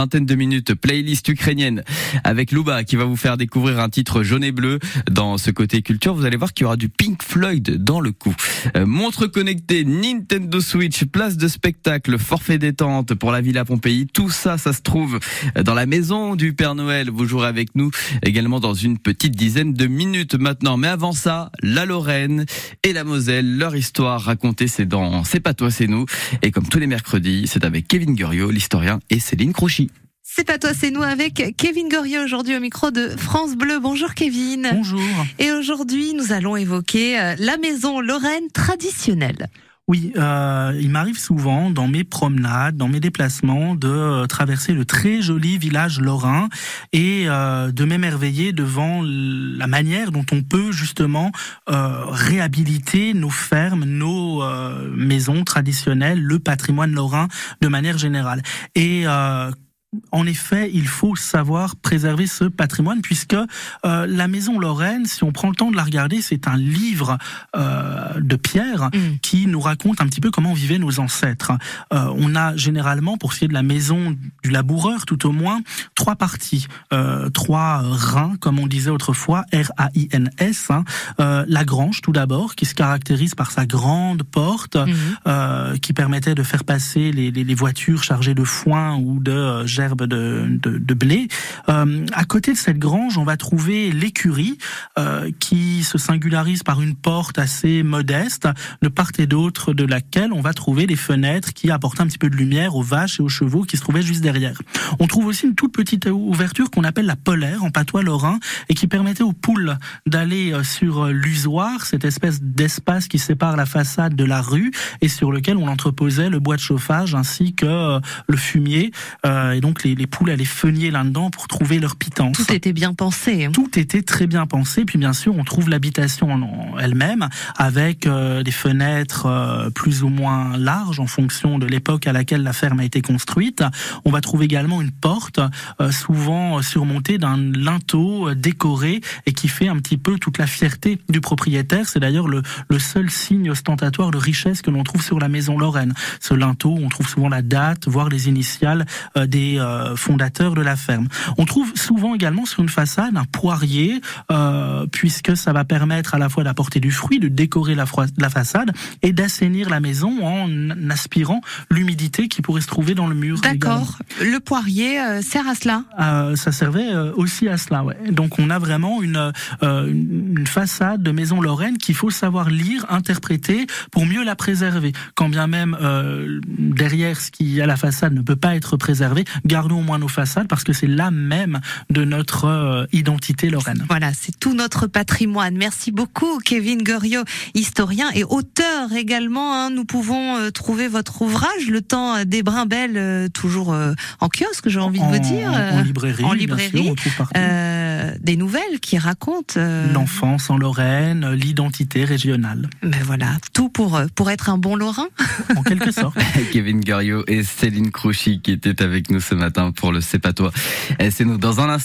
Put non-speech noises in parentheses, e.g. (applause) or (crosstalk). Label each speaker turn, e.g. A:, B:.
A: Vingtaine de minutes, playlist ukrainienne avec Luba qui va vous faire découvrir un titre jaune et bleu dans ce côté culture. Vous allez voir qu'il y aura du Pink Floyd dans le coup. Euh, montre connectée, Nintendo Switch, place de spectacle, forfait détente pour la Villa Pompéi. Tout ça, ça se trouve dans la maison du Père Noël. Vous jouerez avec nous également dans une petite dizaine de minutes maintenant. Mais avant ça, la Lorraine et la Moselle, leur histoire racontée, c'est dans C'est pas toi, c'est nous. Et comme tous les mercredis, c'est avec Kevin Gurio, l'historien, et Céline Crochy.
B: C'est pas toi, c'est nous avec Kevin Goriot aujourd'hui au micro de France Bleu. Bonjour Kevin.
C: Bonjour.
B: Et aujourd'hui, nous allons évoquer euh, la maison Lorraine traditionnelle.
C: Oui, euh, il m'arrive souvent dans mes promenades, dans mes déplacements, de euh, traverser le très joli village lorrain et euh, de m'émerveiller devant la manière dont on peut justement réhabiliter nos fermes, nos maisons traditionnelles, le patrimoine lorrain de manière générale. Et en effet, il faut savoir préserver ce patrimoine puisque euh, la maison Lorraine, si on prend le temps de la regarder, c'est un livre euh, de pierre mm. qui nous raconte un petit peu comment vivaient nos ancêtres. Euh, on a généralement, pour ce qui est de la maison du laboureur, tout au moins trois parties, trois reins, comme on disait autrefois, R-A-I-N-S. Hein. la grange, tout d'abord, qui se caractérise par sa grande porte, mm. qui permettait de faire passer les, les, les, voitures chargées de foin ou de de, blé. Euh, à côté de cette grange, on va trouver l'écurie euh, qui se singularise par une porte assez modeste, de part et d'autre de laquelle on va trouver les fenêtres qui apportent un petit peu de lumière aux vaches et aux chevaux qui se trouvaient juste derrière. On trouve aussi une toute petite ouverture qu'on appelle la polaire en patois lorrain et qui permettait aux poules d'aller euh, sur l'usoir, cette espèce d'espace qui sépare la façade de la rue et sur lequel on entreposait le bois de chauffage ainsi que le fumier. et donc donc les, poules allaient feniller là-dedans pour trouver leur pitance.
B: Tout était bien pensé. Hein.
C: Tout était très bien pensé. Puis bien sûr, on trouve l'habitation elle-même avec euh, des fenêtres euh, plus ou moins larges en fonction de l'époque à laquelle la ferme a été construite. On va trouver également une porte euh, souvent surmontée d'un linteau décoré et qui fait un petit peu toute la fierté du propriétaire. C'est d'ailleurs le, le seul signe ostentatoire de richesse que l'on trouve sur la maison Lorraine. Ce linteau, on trouve souvent la date, voire les initiales des euh, fondateur de la ferme. On trouve souvent également sur une façade un poirier, euh, puisque ça va permettre à la fois d'apporter du fruit, de décorer la, la façade et d'assainir la maison en aspirant l'humidité qui pourrait se trouver dans le mur.
B: D'accord. Le poirier euh, sert à cela?
C: Ça servait aussi à cela, ouais. Donc on a vraiment une, une façade de maison lorraine qu'il faut savoir lire, interpréter pour mieux la préserver. Quand bien même derrière ce qui à la façade ne peut pas être préservé, gardons au moins nos façades parce que c'est là même de notre euh, identité lorraine.
B: Voilà, c'est tout notre patrimoine. Merci beaucoup Kevin Goriot, historien et auteur également. Hein. Nous pouvons euh, trouver votre ouvrage, Le temps des Brimbelles, euh, toujours en kiosque, j'ai envie de vous dire.
C: En librairie, en librairie.
B: des nouvelles qui racontent
C: l'enfance en Lorraine, l'identité régionale.
B: Ben voilà, tout pour pour être un bon Lorrain.
C: En quelque sorte. (laughs)
A: Kevin Goriot et Céline Crouchy qui étaient avec nous ce matin pour le C'est pas toi. C'est nous dans un instant.